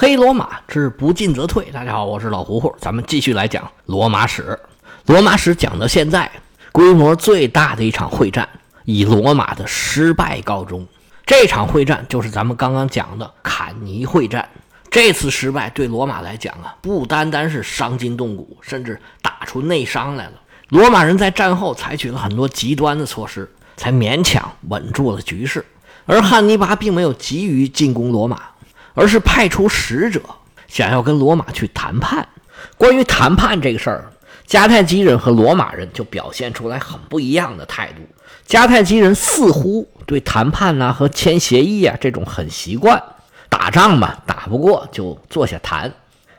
黑罗马之不进则退。大家好，我是老胡胡，咱们继续来讲罗马史。罗马史讲到现在，规模最大的一场会战以罗马的失败告终。这场会战就是咱们刚刚讲的坎尼会战。这次失败对罗马来讲啊，不单单是伤筋动骨，甚至打出内伤来了。罗马人在战后采取了很多极端的措施，才勉强稳住了局势。而汉尼拔并没有急于进攻罗马。而是派出使者，想要跟罗马去谈判。关于谈判这个事儿，迦太基人和罗马人就表现出来很不一样的态度。迦太基人似乎对谈判呐和签协议啊这种很习惯，打仗嘛打不过就坐下谈，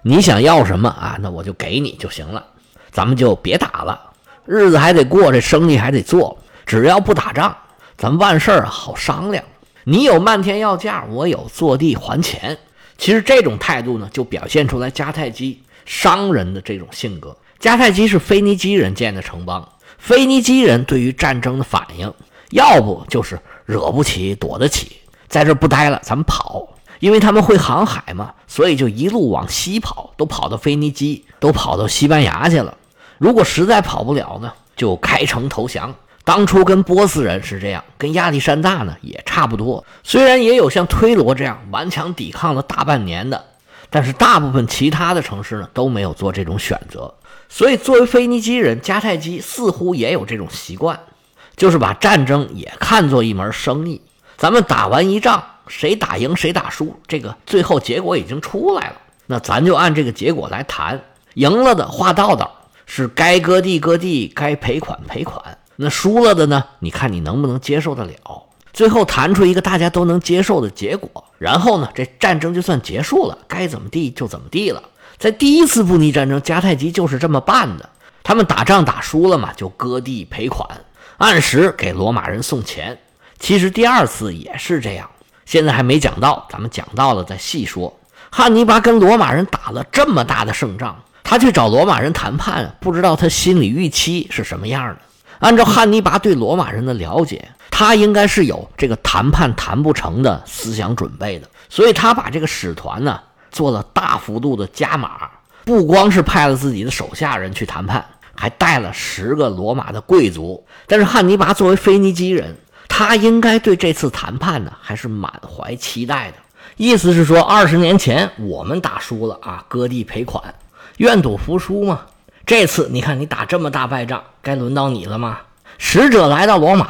你想要什么啊，那我就给你就行了，咱们就别打了，日子还得过，这生意还得做，只要不打仗，咱们万事好商量。你有漫天要价，我有坐地还钱。其实这种态度呢，就表现出来迦太基商人的这种性格。迦太基是腓尼基人建的城邦，腓尼基人对于战争的反应，要不就是惹不起躲得起，在这不待了，咱们跑。因为他们会航海嘛，所以就一路往西跑，都跑到腓尼基，都跑到西班牙去了。如果实在跑不了呢，就开城投降。当初跟波斯人是这样，跟亚历山大呢也差不多。虽然也有像推罗这样顽强抵抗了大半年的，但是大部分其他的城市呢都没有做这种选择。所以，作为腓尼基人，迦太基似乎也有这种习惯，就是把战争也看作一门生意。咱们打完一仗，谁打赢谁打输，这个最后结果已经出来了，那咱就按这个结果来谈。赢了的画道道，是该割地割地，该赔款赔款。那输了的呢？你看你能不能接受得了？最后谈出一个大家都能接受的结果，然后呢，这战争就算结束了，该怎么地就怎么地了。在第一次布匿战争，迦太基就是这么办的。他们打仗打输了嘛，就割地赔款，按时给罗马人送钱。其实第二次也是这样，现在还没讲到，咱们讲到了再细说。汉尼拔跟罗马人打了这么大的胜仗，他去找罗马人谈判，不知道他心里预期是什么样的。按照汉尼拔对罗马人的了解，他应该是有这个谈判谈不成的思想准备的，所以他把这个使团呢做了大幅度的加码，不光是派了自己的手下人去谈判，还带了十个罗马的贵族。但是汉尼拔作为腓尼基人，他应该对这次谈判呢还是满怀期待的。意思是说，二十年前我们打输了啊，割地赔款，愿赌服输嘛。这次你看，你打这么大败仗，该轮到你了吗？使者来到罗马，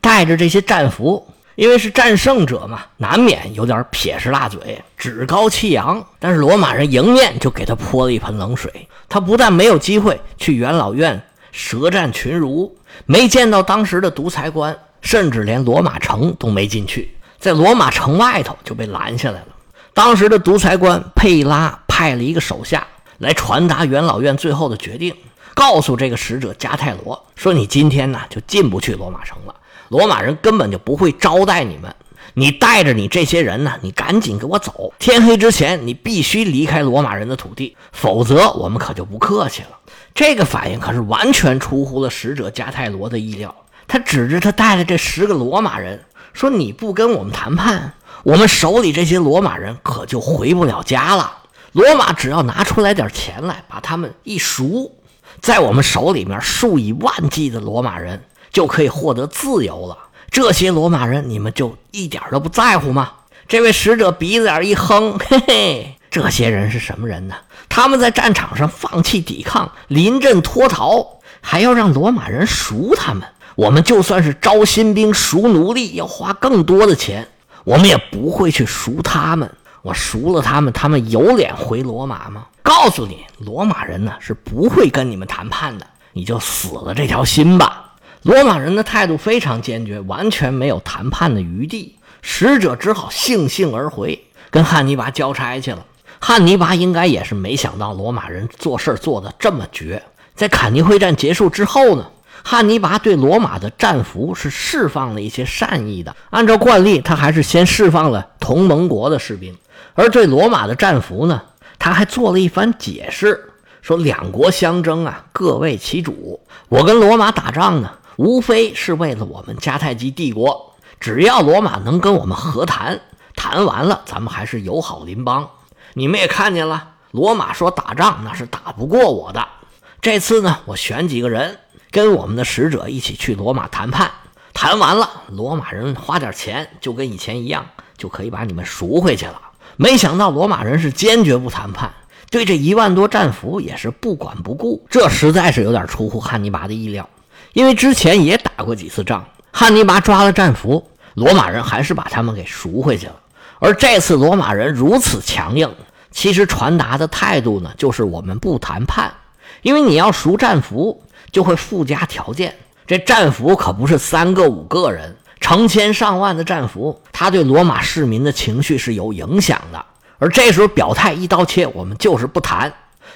带着这些战俘，因为是战胜者嘛，难免有点撇着大嘴，趾高气扬。但是罗马人迎面就给他泼了一盆冷水，他不但没有机会去元老院舌战群儒，没见到当时的独裁官，甚至连罗马城都没进去，在罗马城外头就被拦下来了。当时的独裁官佩拉派了一个手下。来传达元老院最后的决定，告诉这个使者加泰罗说：“你今天呢就进不去罗马城了，罗马人根本就不会招待你们。你带着你这些人呢，你赶紧给我走，天黑之前你必须离开罗马人的土地，否则我们可就不客气了。”这个反应可是完全出乎了使者加泰罗的意料。他指着他带的这十个罗马人说：“你不跟我们谈判，我们手里这些罗马人可就回不了家了。”罗马只要拿出来点钱来，把他们一赎，在我们手里面数以万计的罗马人就可以获得自由了。这些罗马人，你们就一点都不在乎吗？这位使者鼻子眼一哼，嘿嘿，这些人是什么人呢？他们在战场上放弃抵抗，临阵脱逃，还要让罗马人赎他们。我们就算是招新兵、赎奴隶，要花更多的钱，我们也不会去赎他们。我赎了他们，他们有脸回罗马吗？告诉你，罗马人呢是不会跟你们谈判的，你就死了这条心吧。罗马人的态度非常坚决，完全没有谈判的余地。使者只好悻悻而回，跟汉尼拔交差去了。汉尼拔应该也是没想到罗马人做事做得这么绝。在坎尼会战结束之后呢？汉尼拔对罗马的战俘是释放了一些善意的，按照惯例，他还是先释放了同盟国的士兵，而对罗马的战俘呢，他还做了一番解释，说两国相争啊，各为其主。我跟罗马打仗呢，无非是为了我们迦太基帝国，只要罗马能跟我们和谈，谈完了，咱们还是友好邻邦。你们也看见了，罗马说打仗那是打不过我的。这次呢，我选几个人跟我们的使者一起去罗马谈判。谈完了，罗马人花点钱就跟以前一样，就可以把你们赎回去了。没想到罗马人是坚决不谈判，对这一万多战俘也是不管不顾。这实在是有点出乎汉尼拔的意料，因为之前也打过几次仗，汉尼拔抓了战俘，罗马人还是把他们给赎回去了。而这次罗马人如此强硬，其实传达的态度呢，就是我们不谈判。因为你要赎战俘，就会附加条件。这战俘可不是三个五个人，成千上万的战俘，他对罗马市民的情绪是有影响的。而这时候表态一刀切，我们就是不谈，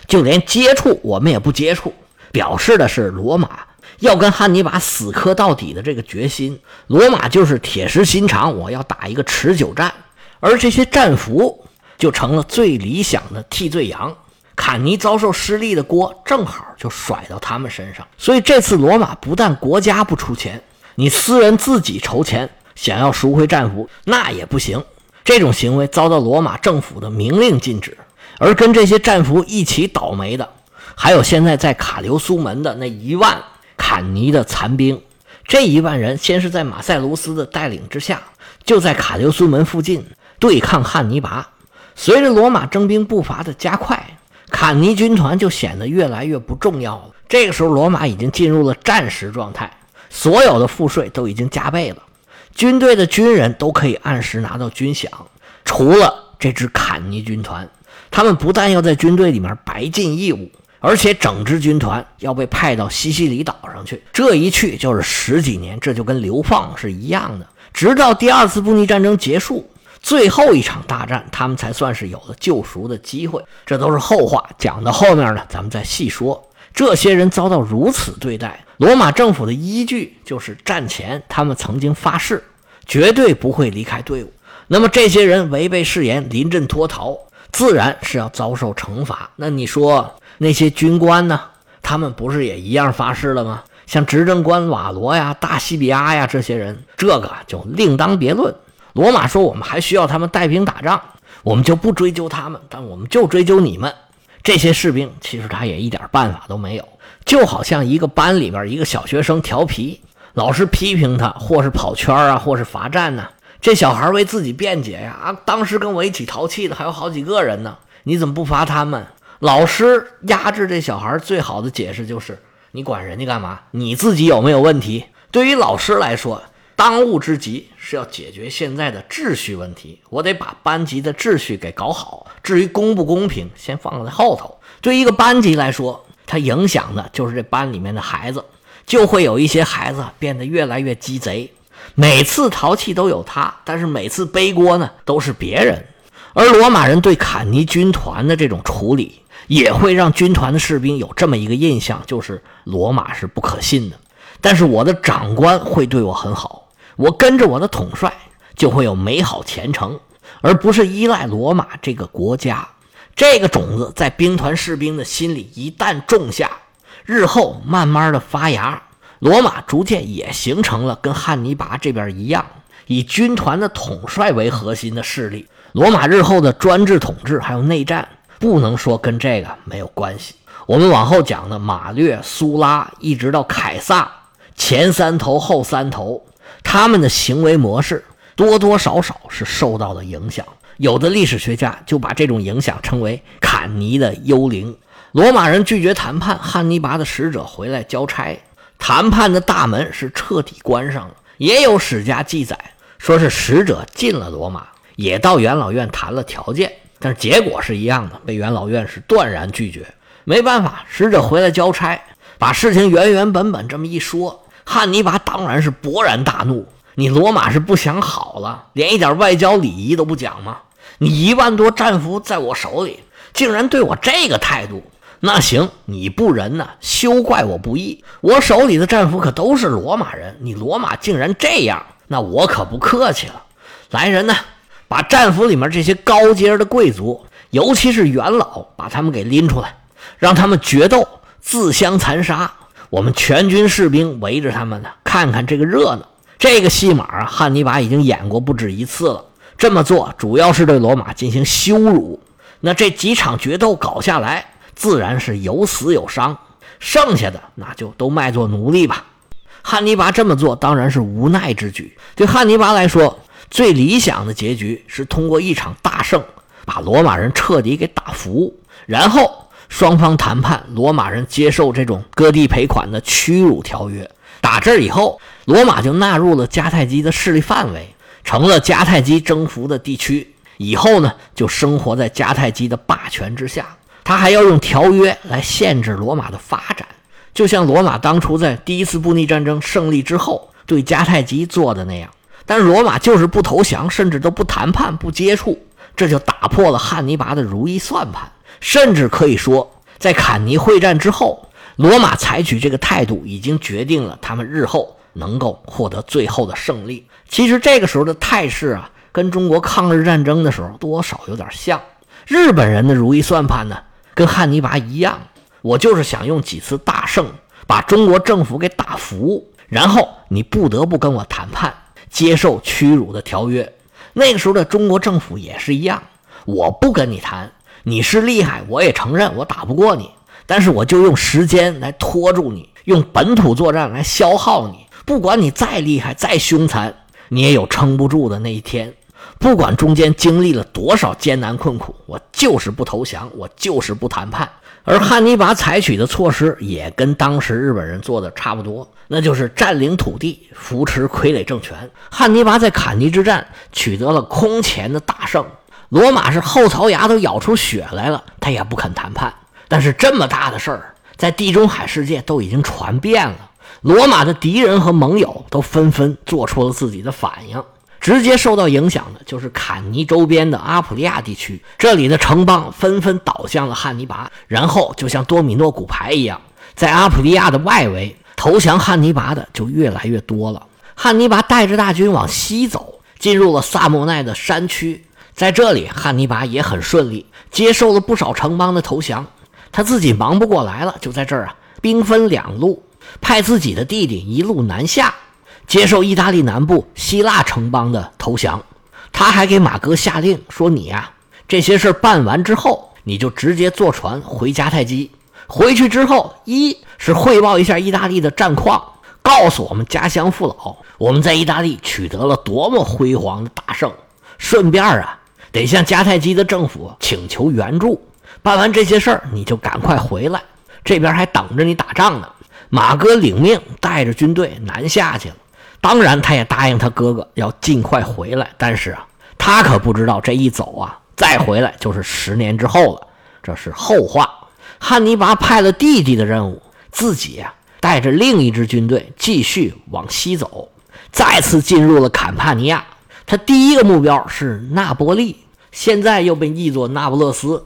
就连接触我们也不接触，表示的是罗马要跟汉尼拔死磕到底的这个决心。罗马就是铁石心肠，我要打一个持久战。而这些战俘就成了最理想的替罪羊。坎尼遭受失利的锅正好就甩到他们身上，所以这次罗马不但国家不出钱，你私人自己筹钱想要赎回战俘那也不行。这种行为遭到罗马政府的明令禁止。而跟这些战俘一起倒霉的，还有现在在卡留苏门的那一万坎尼的残兵。这一万人先是在马塞卢斯的带领之下，就在卡留苏门附近对抗汉尼拔。随着罗马征兵步伐的加快。坎尼军团就显得越来越不重要了。这个时候，罗马已经进入了战时状态，所有的赋税都已经加倍了，军队的军人都可以按时拿到军饷，除了这支坎尼军团，他们不但要在军队里面白尽义务，而且整支军团要被派到西西里岛上去，这一去就是十几年，这就跟流放是一样的，直到第二次布匿战争结束。最后一场大战，他们才算是有了救赎的机会。这都是后话，讲到后面呢，咱们再细说。这些人遭到如此对待，罗马政府的依据就是战前他们曾经发誓，绝对不会离开队伍。那么这些人违背誓言，临阵脱逃，自然是要遭受惩罚。那你说那些军官呢？他们不是也一样发誓了吗？像执政官瓦罗呀、大西比阿呀这些人，这个就另当别论。罗马说：“我们还需要他们带兵打仗，我们就不追究他们，但我们就追究你们这些士兵。其实他也一点办法都没有，就好像一个班里边一个小学生调皮，老师批评他，或是跑圈啊，或是罚站呢。这小孩为自己辩解呀，啊，当时跟我一起淘气的还有好几个人呢，你怎么不罚他们？老师压制这小孩最好的解释就是：你管人家干嘛？你自己有没有问题？对于老师来说。”当务之急是要解决现在的秩序问题，我得把班级的秩序给搞好。至于公不公平，先放在后头。对一个班级来说，它影响的就是这班里面的孩子，就会有一些孩子变得越来越鸡贼。每次淘气都有他，但是每次背锅呢都是别人。而罗马人对坎尼军团的这种处理，也会让军团的士兵有这么一个印象，就是罗马是不可信的。但是我的长官会对我很好。我跟着我的统帅，就会有美好前程，而不是依赖罗马这个国家。这个种子在兵团士兵的心里一旦种下，日后慢慢的发芽，罗马逐渐也形成了跟汉尼拔这边一样，以军团的统帅为核心的势力。罗马日后的专制统治还有内战，不能说跟这个没有关系。我们往后讲的马略、苏拉，一直到凯撒，前三头后三头。他们的行为模式多多少少是受到了影响，有的历史学家就把这种影响称为“坎尼的幽灵”。罗马人拒绝谈判，汉尼拔的使者回来交差，谈判的大门是彻底关上了。也有史家记载，说是使者进了罗马，也到元老院谈了条件，但是结果是一样的，被元老院是断然拒绝。没办法，使者回来交差，把事情原原本本这么一说。汉尼拔当然是勃然大怒，你罗马是不想好了，连一点外交礼仪都不讲吗？你一万多战俘在我手里，竟然对我这个态度，那行，你不仁呐，休怪我不义。我手里的战俘可都是罗马人，你罗马竟然这样，那我可不客气了。来人呐，把战俘里面这些高阶的贵族，尤其是元老，把他们给拎出来，让他们决斗，自相残杀。我们全军士兵围着他们呢，看看这个热闹。这个戏码啊，汉尼拔已经演过不止一次了。这么做主要是对罗马进行羞辱。那这几场决斗搞下来，自然是有死有伤，剩下的那就都卖作奴隶吧。汉尼拔这么做当然是无奈之举。对汉尼拔来说，最理想的结局是通过一场大胜，把罗马人彻底给打服，然后双方谈判，罗马人接受这种割地赔款的屈辱条约。打这以后，罗马就纳入了迦太基的势力范围，成了迦太基征服的地区。以后呢，就生活在迦太基的霸权之下。他还要用条约来限制罗马的发展，就像罗马当初在第一次布匿战争胜利之后对迦太基做的那样。但罗马就是不投降，甚至都不谈判、不接触，这就打破了汉尼拔的如意算盘。甚至可以说，在坎尼会战之后，罗马采取这个态度，已经决定了他们日后能够获得最后的胜利。其实这个时候的态势啊。跟中国抗日战争的时候多少有点像，日本人的如意算盘呢，跟汉尼拔一样，我就是想用几次大胜把中国政府给打服，然后你不得不跟我谈判，接受屈辱的条约。那个时候的中国政府也是一样，我不跟你谈，你是厉害，我也承认我打不过你，但是我就用时间来拖住你，用本土作战来消耗你，不管你再厉害再凶残，你也有撑不住的那一天。不管中间经历了多少艰难困苦，我就是不投降，我就是不谈判。而汉尼拔采取的措施也跟当时日本人做的差不多，那就是占领土地，扶持傀儡政权。汉尼拔在坎尼之战取得了空前的大胜，罗马是后槽牙都咬出血来了，他也不肯谈判。但是这么大的事儿，在地中海世界都已经传遍了，罗马的敌人和盟友都纷纷做出了自己的反应。直接受到影响的就是坎尼周边的阿普利亚地区，这里的城邦纷纷倒向了汉尼拔，然后就像多米诺骨牌一样，在阿普利亚的外围投降汉尼拔的就越来越多了。汉尼拔带着大军往西走，进入了萨莫奈的山区，在这里汉尼拔也很顺利，接受了不少城邦的投降。他自己忙不过来了，就在这儿啊，兵分两路，派自己的弟弟一路南下。接受意大利南部希腊城邦的投降，他还给马哥下令说：“你呀，这些事办完之后，你就直接坐船回迦太基。回去之后，一是汇报一下意大利的战况，告诉我们家乡父老，我们在意大利取得了多么辉煌的大胜。顺便啊，得向迦太基的政府请求援助。办完这些事儿，你就赶快回来，这边还等着你打仗呢。”马哥领命，带着军队南下去了。当然，他也答应他哥哥要尽快回来，但是啊，他可不知道这一走啊，再回来就是十年之后了，这是后话。汉尼拔派了弟弟的任务，自己啊带着另一支军队继续往西走，再次进入了坎帕尼亚。他第一个目标是那波利，现在又被译作那不勒斯，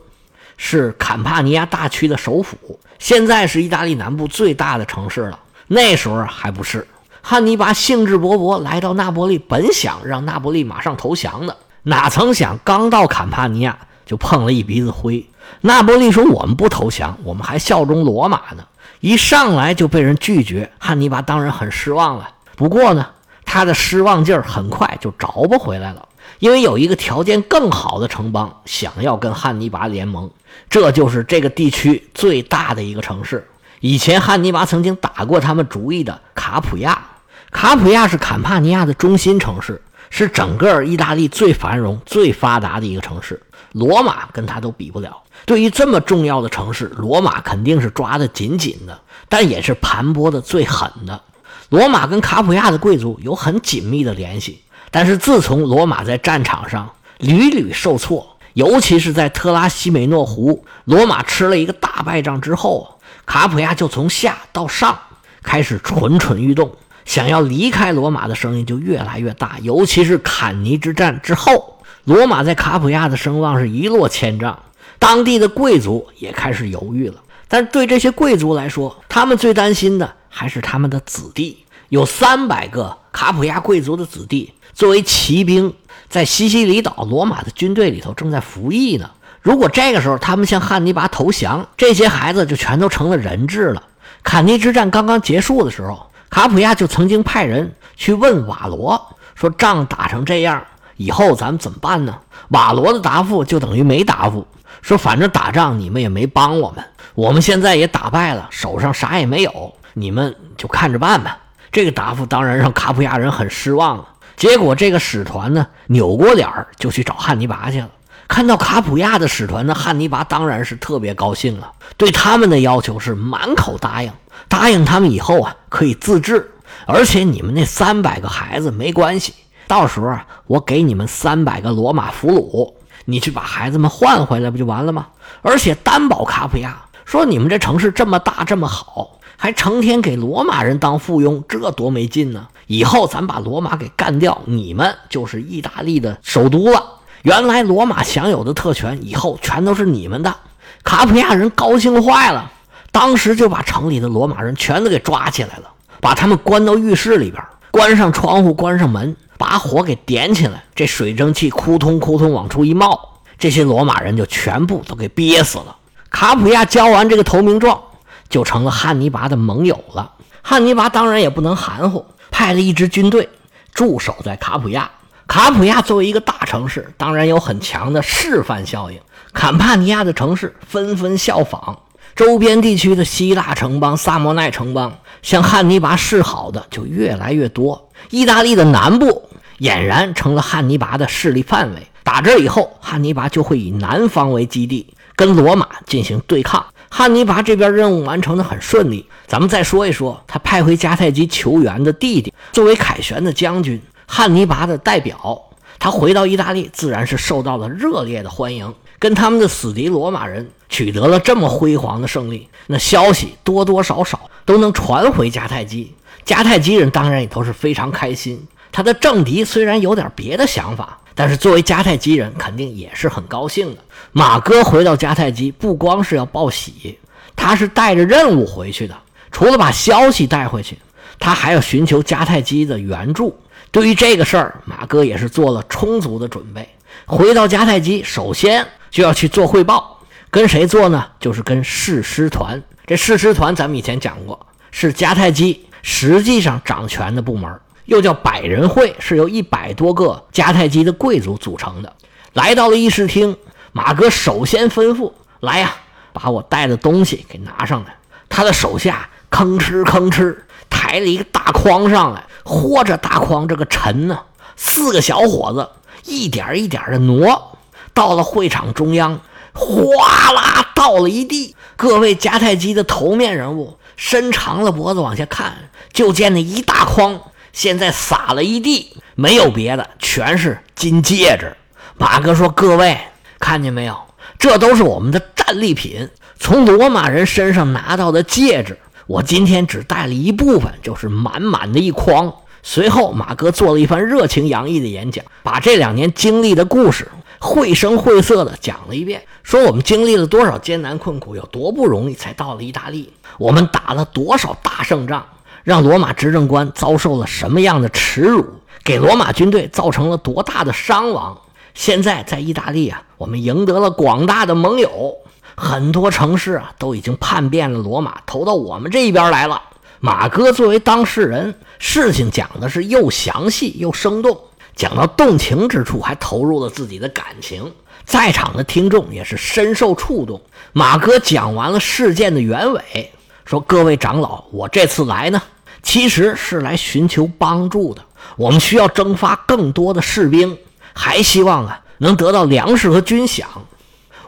是坎帕尼亚大区的首府，现在是意大利南部最大的城市了。那时候还不是。汉尼拔兴致勃勃来到那不利，本想让那不利马上投降的，哪曾想刚到坎帕尼亚就碰了一鼻子灰。那不利说：“我们不投降，我们还效忠罗马呢。”一上来就被人拒绝，汉尼拔当然很失望了。不过呢，他的失望劲儿很快就着不回来了，因为有一个条件更好的城邦想要跟汉尼拔联盟，这就是这个地区最大的一个城市。以前汉尼拔曾经打过他们主意的卡普亚。卡普亚是坎帕尼亚的中心城市，是整个意大利最繁荣、最发达的一个城市。罗马跟他都比不了。对于这么重要的城市，罗马肯定是抓得紧紧的，但也是盘剥的最狠的。罗马跟卡普亚的贵族有很紧密的联系，但是自从罗马在战场上屡屡受挫，尤其是在特拉西美诺湖，罗马吃了一个大败仗之后，卡普亚就从下到上开始蠢蠢欲动。想要离开罗马的声音就越来越大，尤其是坎尼之战之后，罗马在卡普亚的声望是一落千丈，当地的贵族也开始犹豫了。但对这些贵族来说，他们最担心的还是他们的子弟，有三百个 卡普亚贵族的子弟作为骑兵，在西西里岛罗马的军队里头正在服役呢。如果这个时候他们向汉尼拔投降，这些孩子就全都成了人质了。坎尼之战刚刚结束的时候。卡普亚就曾经派人去问瓦罗说：“仗打成这样，以后咱们怎么办呢？瓦罗的答复就等于没答复，说反正打仗你们也没帮我们，我们现在也打败了，手上啥也没有，你们就看着办吧。这个答复当然让卡普亚人很失望了。结果这个使团呢，扭过脸儿就去找汉尼拔去了。看到卡普亚的使团呢，汉尼拔当然是特别高兴了，对他们的要求是满口答应，答应他们以后啊可以自治，而且你们那三百个孩子没关系，到时候啊我给你们三百个罗马俘虏，你去把孩子们换回来不就完了吗？而且担保卡普亚说你们这城市这么大这么好，还成天给罗马人当附庸，这多没劲呢！以后咱把罗马给干掉，你们就是意大利的首都了。原来罗马享有的特权，以后全都是你们的。卡普亚人高兴坏了，当时就把城里的罗马人全都给抓起来了，把他们关到浴室里边，关上窗户，关上门，把火给点起来，这水蒸气扑通扑通往出一冒，这些罗马人就全部都给憋死了。卡普亚交完这个投名状，就成了汉尼拔的盟友了。汉尼拔当然也不能含糊。派了一支军队驻守在卡普亚。卡普亚作为一个大城市，当然有很强的示范效应。坎帕尼亚的城市纷纷效仿，周边地区的希腊城邦、萨摩奈城邦向汉尼拔示好的就越来越多。意大利的南部俨然成了汉尼拔的势力范围。打这以后，汉尼拔就会以南方为基地，跟罗马进行对抗。汉尼拔这边任务完成的很顺利，咱们再说一说他派回迦太基求援的弟弟，作为凯旋的将军，汉尼拔的代表，他回到意大利，自然是受到了热烈的欢迎，跟他们的死敌罗马人取得了这么辉煌的胜利，那消息多多少少都能传回迦太基，迦太基人当然也都是非常开心。他的政敌虽然有点别的想法。但是作为迦太基人，肯定也是很高兴的。马哥回到迦太基，不光是要报喜，他是带着任务回去的。除了把消息带回去，他还要寻求迦太基的援助。对于这个事儿，马哥也是做了充足的准备。回到迦太基，首先就要去做汇报。跟谁做呢？就是跟誓师团。这誓师团咱们以前讲过，是迦太基实际上掌权的部门。又叫百人会，是由一百多个迦太基的贵族组成的。来到了议事厅，马哥首先吩咐：“来呀，把我带的东西给拿上来。”他的手下吭哧吭哧抬了一个大筐上来，豁着大筐这个沉呢。四个小伙子一点一点的挪，到了会场中央，哗啦倒了一地。各位迦太基的头面人物伸长了脖子往下看，就见那一大筐。现在撒了一地，没有别的，全是金戒指。马哥说：“各位看见没有？这都是我们的战利品，从罗马人身上拿到的戒指。我今天只带了一部分，就是满满的一筐。”随后，马哥做了一番热情洋溢的演讲，把这两年经历的故事绘声绘色的讲了一遍，说我们经历了多少艰难困苦，有多不容易才到了意大利，我们打了多少大胜仗。让罗马执政官遭受了什么样的耻辱？给罗马军队造成了多大的伤亡？现在在意大利啊，我们赢得了广大的盟友，很多城市啊都已经叛变了罗马，投到我们这一边来了。马哥作为当事人，事情讲的是又详细又生动，讲到动情之处，还投入了自己的感情，在场的听众也是深受触动。马哥讲完了事件的原委，说：“各位长老，我这次来呢。”其实是来寻求帮助的。我们需要征发更多的士兵，还希望啊能得到粮食和军饷。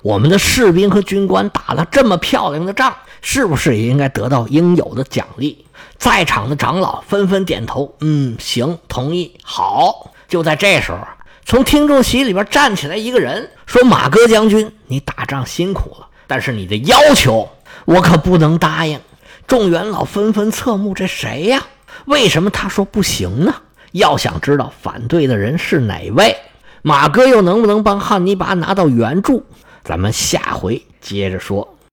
我们的士兵和军官打了这么漂亮的仗，是不是也应该得到应有的奖励？在场的长老纷纷点头，嗯，行，同意，好。就在这时候，从听众席里边站起来一个人，说：“马哥将军，你打仗辛苦了，但是你的要求我可不能答应。”众元老纷纷侧目，这谁呀？为什么他说不行呢？要想知道反对的人是哪位，马哥又能不能帮汉尼拔拿到援助？咱们下回接着说。